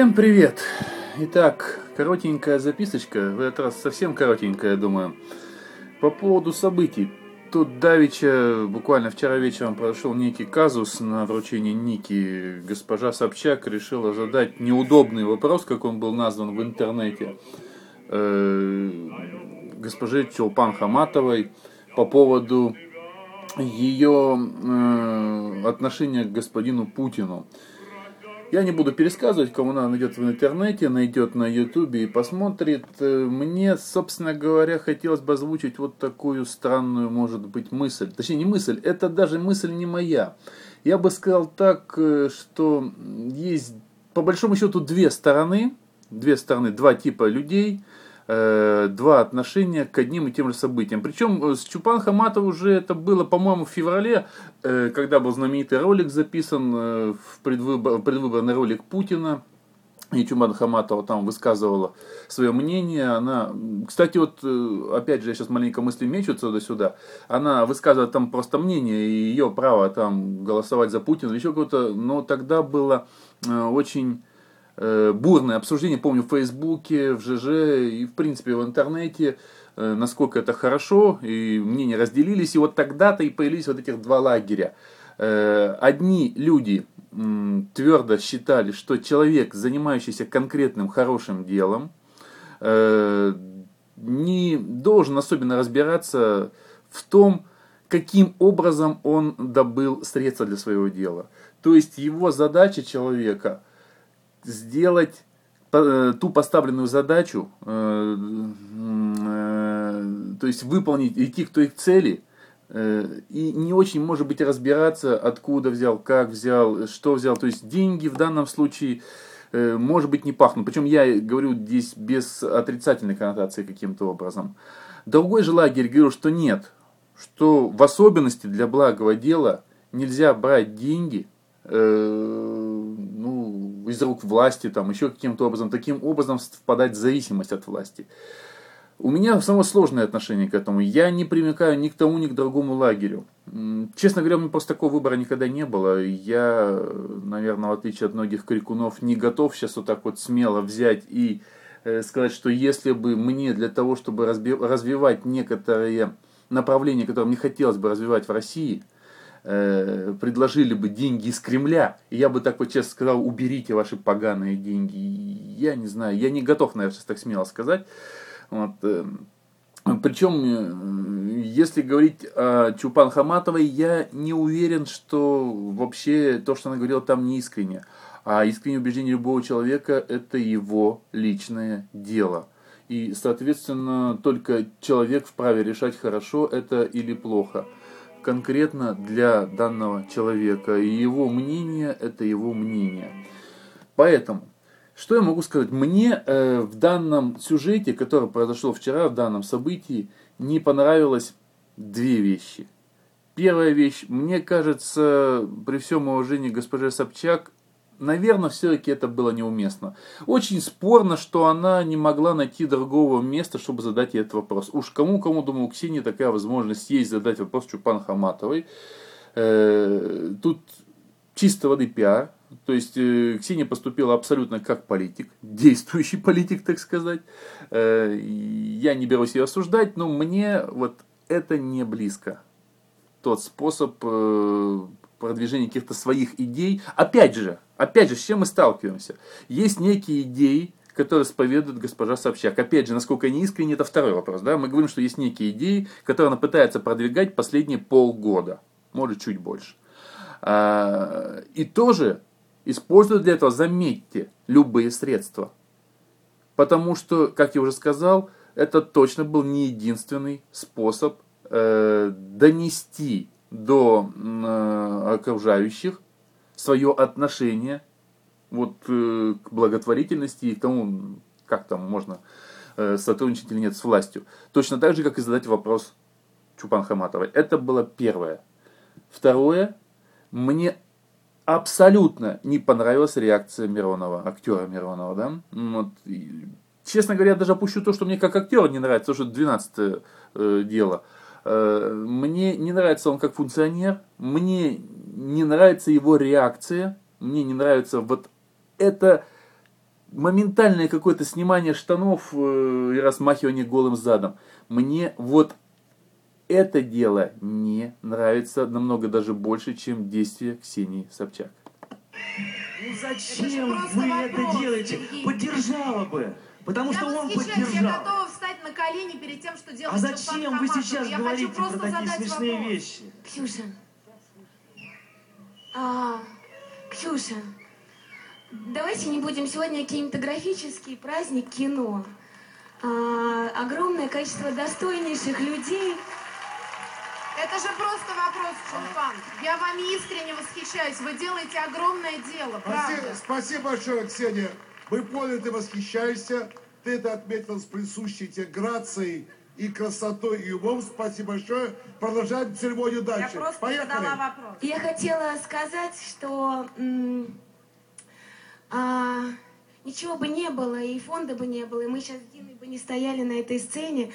Всем привет! Итак, коротенькая записочка, в этот раз совсем коротенькая, думаю, по поводу событий. Тут Давича буквально вчера вечером прошел некий казус на вручении Ники. Госпожа Собчак решила задать неудобный вопрос, как он был назван в интернете, э, госпоже Чулпан Хаматовой по поводу ее э, отношения к господину Путину. Я не буду пересказывать, кому надо найдет в интернете, найдет на ютубе и посмотрит. Э, мне, собственно говоря, хотелось бы озвучить вот такую странную, может быть, мысль. Точнее, не мысль, это даже мысль не моя. Я бы сказал так, э, что есть по большому счету две стороны, две стороны, два типа людей – Э, два отношения к одним и тем же событиям. Причем э, с Чупан Хаматов уже это было, по-моему, в феврале, э, когда был знаменитый ролик записан, в предвыбор, предвыборный ролик Путина. И Чуман Хаматова там высказывала свое мнение. Она, кстати, вот опять же, я сейчас маленько мысли мечутся туда-сюда. Она высказывает там просто мнение и ее право там голосовать за Путина или еще кого-то. Но тогда было очень бурное обсуждение, помню, в Фейсбуке, в ЖЖ и, в принципе, в интернете, э, насколько это хорошо, и мнения разделились, и вот тогда-то и появились вот этих два лагеря. Э, одни люди твердо считали, что человек, занимающийся конкретным хорошим делом, не должен особенно разбираться в том, каким образом он добыл средства для своего дела. То есть его задача человека – сделать э, ту поставленную задачу, э, э, то есть выполнить, идти к той цели, и не очень, может быть, разбираться, откуда взял, как взял, что взял. То есть деньги в данном случае, может быть, не пахнут. Причем я говорю здесь без отрицательной коннотации каким-то образом. Другой же лагерь говорил, что нет, что в особенности для благого дела нельзя брать деньги, из рук власти, там, еще каким-то образом, таким образом впадать в зависимость от власти. У меня самое сложное отношение к этому. Я не примыкаю ни к тому, ни к другому лагерю. Честно говоря, у меня просто такого выбора никогда не было. Я, наверное, в отличие от многих крикунов, не готов сейчас вот так вот смело взять и э, сказать, что если бы мне для того, чтобы развивать некоторые направления, которые мне хотелось бы развивать в России – э, предложили бы деньги из Кремля, и я бы так вот честно сказал, уберите ваши поганые деньги. Я не знаю, я не готов, наверное, сейчас так смело сказать. Вот, э, причем, э, если говорить о Чупан Хаматовой, я не уверен, что вообще то, что она говорила там, не искренне. А искреннее убеждение любого человека – это его личное дело. И, соответственно, только человек вправе решать, хорошо это или плохо конкретно для данного человека. И его мнение – это его мнение. Поэтому, что я могу сказать? Мне э, в данном сюжете, который произошел вчера, в данном событии, не понравилось две вещи. Первая вещь, мне кажется, при всем уважении госпоже Собчак, наверное, все-таки это было неуместно. Очень спорно, что она не могла найти другого места, чтобы задать ей этот вопрос. Уж кому-кому, думаю, у Ксении такая возможность есть задать вопрос Чупан Хаматовой. Э, тут чисто воды пиар. То есть э, Ксения поступила абсолютно как политик, действующий политик, так сказать. Э, я не берусь ее осуждать, но мне вот это не близко. Тот способ продвижения каких-то своих идей. Опять же, опять же, с чем мы сталкиваемся? Есть некие идеи, которые исповедует госпожа Собчак. Опять же, насколько они искренне, это второй вопрос. Да? Мы говорим, что есть некие идеи, которые она пытается продвигать последние полгода, может чуть больше. А, и тоже используют для этого, заметьте, любые средства. Потому что, как я уже сказал, это точно был не единственный способ э, донести до окружающих свое отношение вот, э, к благотворительности и к тому, как там можно э, сотрудничать или нет с властью. Точно так же, как и задать вопрос Чупан Хаматовой. Это было первое. Второе, мне абсолютно не понравилась реакция Миронова, актера Миронова. Да? Вот. И, честно говоря, даже опущу то, что мне как актер не нравится, то, что 12 э, дело. Э, мне не нравится он как функционер, мне не нравится его реакция, мне не нравится вот это моментальное какое-то снимание штанов э, и размахивание голым задом. Мне вот это дело не нравится намного даже больше, чем действие Ксении Собчак. Ну зачем вы вопрос, это делаете? Евгений. Поддержала бы. Потому я что он поддержал. Я готова встать на колени перед тем, что делать А зачем вы сейчас я говорите про такие смешные вопрос. вещи? Ксюша. А, Ксюша, давайте не будем сегодня кинематографический праздник кино. А, огромное количество достойнейших людей. Это же просто вопрос, Чулпан. Я вами искренне восхищаюсь. Вы делаете огромное дело, правда. Спасибо, спасибо большое, Ксения. Мы поняли, ты восхищаешься. Ты это отметил с присущей тебе грацией и красотой и умом. Спасибо большое. Продолжаем церемонию дальше. Я просто Поехали. задала вопрос. Я хотела сказать, что а, ничего бы не было, и фонда бы не было, и мы сейчас с Диной бы не стояли на этой сцене,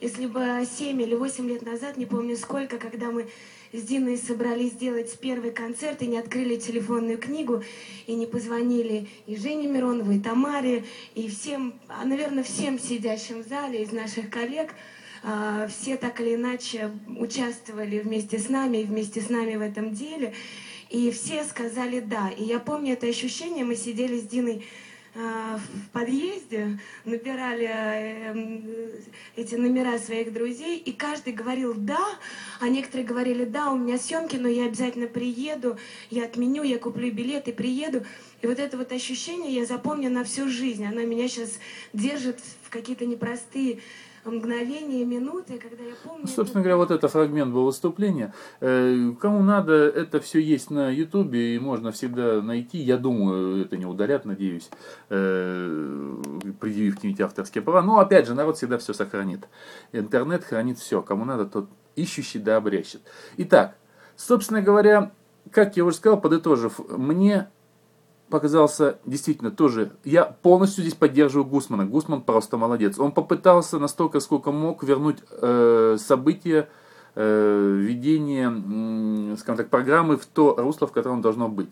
если бы 7 или 8 лет назад, не помню сколько, когда мы с Диной собрались сделать первый концерт и не открыли телефонную книгу, и не позвонили и Жене Миронову, и Тамаре, и всем, а, наверное, всем сидящим в зале из наших коллег, а, все так или иначе участвовали вместе с нами и вместе с нами в этом деле. И все сказали «да». И я помню это ощущение, мы сидели с Диной в подъезде, набирали эм, эти номера своих друзей, и каждый говорил «да», а некоторые говорили «да, у меня съемки, но я обязательно приеду, я отменю, я куплю билет и приеду». И вот это вот ощущение я запомню на всю жизнь. Оно меня сейчас держит в какие-то непростые мгновения, минуты, когда я помню... Ну, собственно говоря, вот это фрагмент был выступления. Э, кому надо, это все есть на Ютубе, и можно всегда найти. Я думаю, это не ударят, надеюсь, э, предъявив какие-нибудь авторские права. Но, опять же, народ всегда все сохранит. Интернет хранит все. Кому надо, тот ищущий да обрящет. Итак, собственно говоря, как я уже сказал, подытожив, мне показался действительно тоже... Я полностью здесь поддерживаю Гусмана. Гусман просто молодец. Он попытался настолько, сколько мог, вернуть э, события, э, ведение, э, скажем так, программы в то русло, в котором должно быть.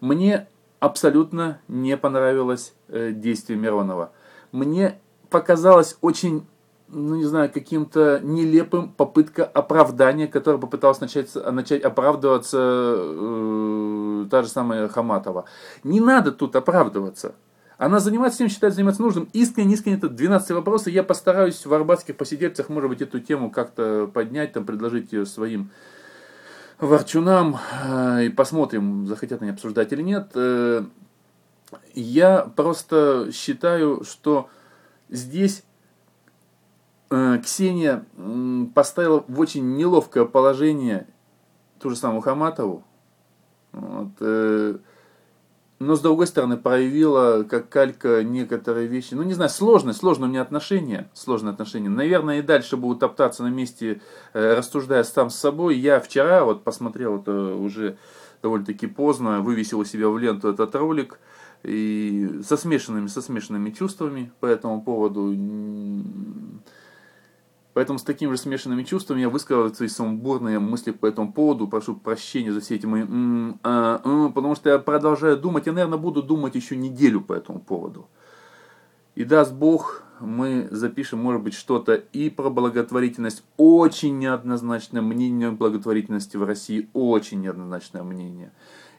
Мне абсолютно не понравилось э, действие Миронова. Мне показалось очень ну не знаю, каким-то нелепым попытка оправдания, которая попыталась начать, начать оправдываться э, та же самая Хаматова. Не надо тут оправдываться. Она занимается тем, считает заниматься нужным. Искренне, искренне, это 12 вопросов. Я постараюсь в арбатских посидельцах, может быть, эту тему как-то поднять, там, предложить ее своим ворчунам. Э, и посмотрим, захотят они обсуждать или нет. Э, я просто считаю, что здесь Ксения поставила в очень неловкое положение ту же самую Хаматову. Вот, э, но с другой стороны проявила как калька некоторые вещи. Ну не знаю, сложные, сложные у меня отношения. Сложные отношения. Наверное, и дальше будут топтаться на месте, э, рассуждая сам с собой. Я вчера вот посмотрел это уже довольно-таки поздно, вывесил у себя в ленту этот ролик и со смешанными, со смешанными чувствами по этому поводу. Поэтому с такими же смешанными чувствами я высказываю свои сумбурные мысли по этому поводу. Прошу прощения за все эти мои... А, потому что я продолжаю думать. Я, наверное, буду думать еще неделю по этому поводу. И даст Бог, мы запишем, может быть, что-то и про благотворительность. Очень неоднозначное мнение благотворительности в России. Очень неоднозначное мнение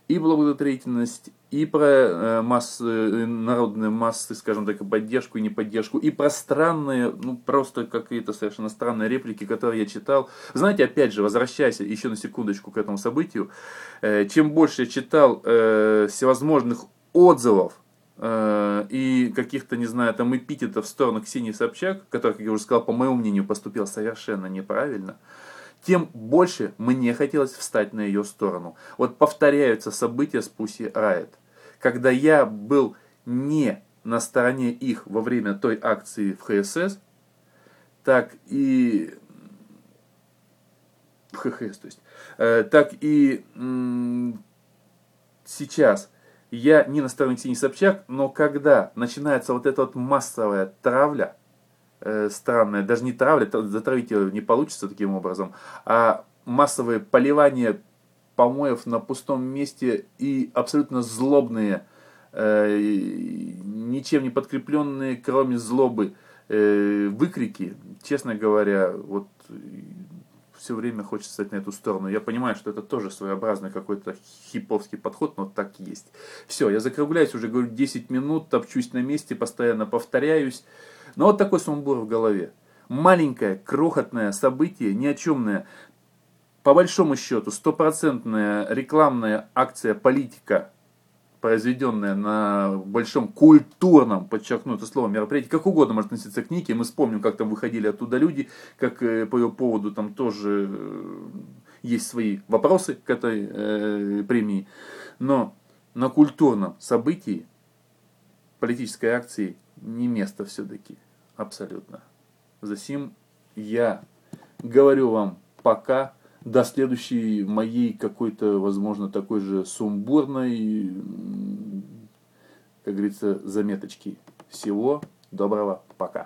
и благотворительность, и про э, массы, э, народные массы, скажем так, поддержку и неподдержку, и про странные, ну просто какие-то совершенно странные реплики, которые я читал. Знаете, опять же, возвращаясь еще на секундочку к этому событию, э, чем больше я читал всевозможных отзывов и каких-то, не знаю, там эпитетов в сторону Ксении Собчак, который, как я уже сказал, по моему мнению, поступил совершенно неправильно, тем больше мне хотелось встать на ее сторону. Вот повторяются события с Пуси Райт. Когда я был не на стороне их во время той акции в ХСС, так и в ХХС, то есть, э, так и м- сейчас я не на стороне Ксении Собчак, но когда начинается вот эта вот массовая травля, э, странное, даже не травля, затравить ее не получится таким образом, а массовые поливания помоев на пустом месте и абсолютно злобные э, ничем не подкрепленные, кроме злобы, э, выкрики, честно говоря, вот все время хочется стать на эту сторону. Я понимаю, что это тоже своеобразный какой-то хиповский подход, но так есть. Все, я закругляюсь, уже говорю 10 минут, топчусь на месте, постоянно повторяюсь. Но вот такой сумбур в голове. Маленькое, крохотное событие, ни о чемное, по большому счету, стопроцентная рекламная акция политика произведенное на большом культурном, подчеркну это слово, мероприятии, как угодно может относиться к Нике. Мы вспомним, как там выходили оттуда люди, как э, по ее поводу там тоже э, есть свои вопросы к этой э, премии. Но на культурном событии, политической акции, не место все-таки. Абсолютно. Засим я говорю вам пока до следующей моей какой-то, возможно, такой же сумбурной, как говорится, заметочки. Всего доброго, пока.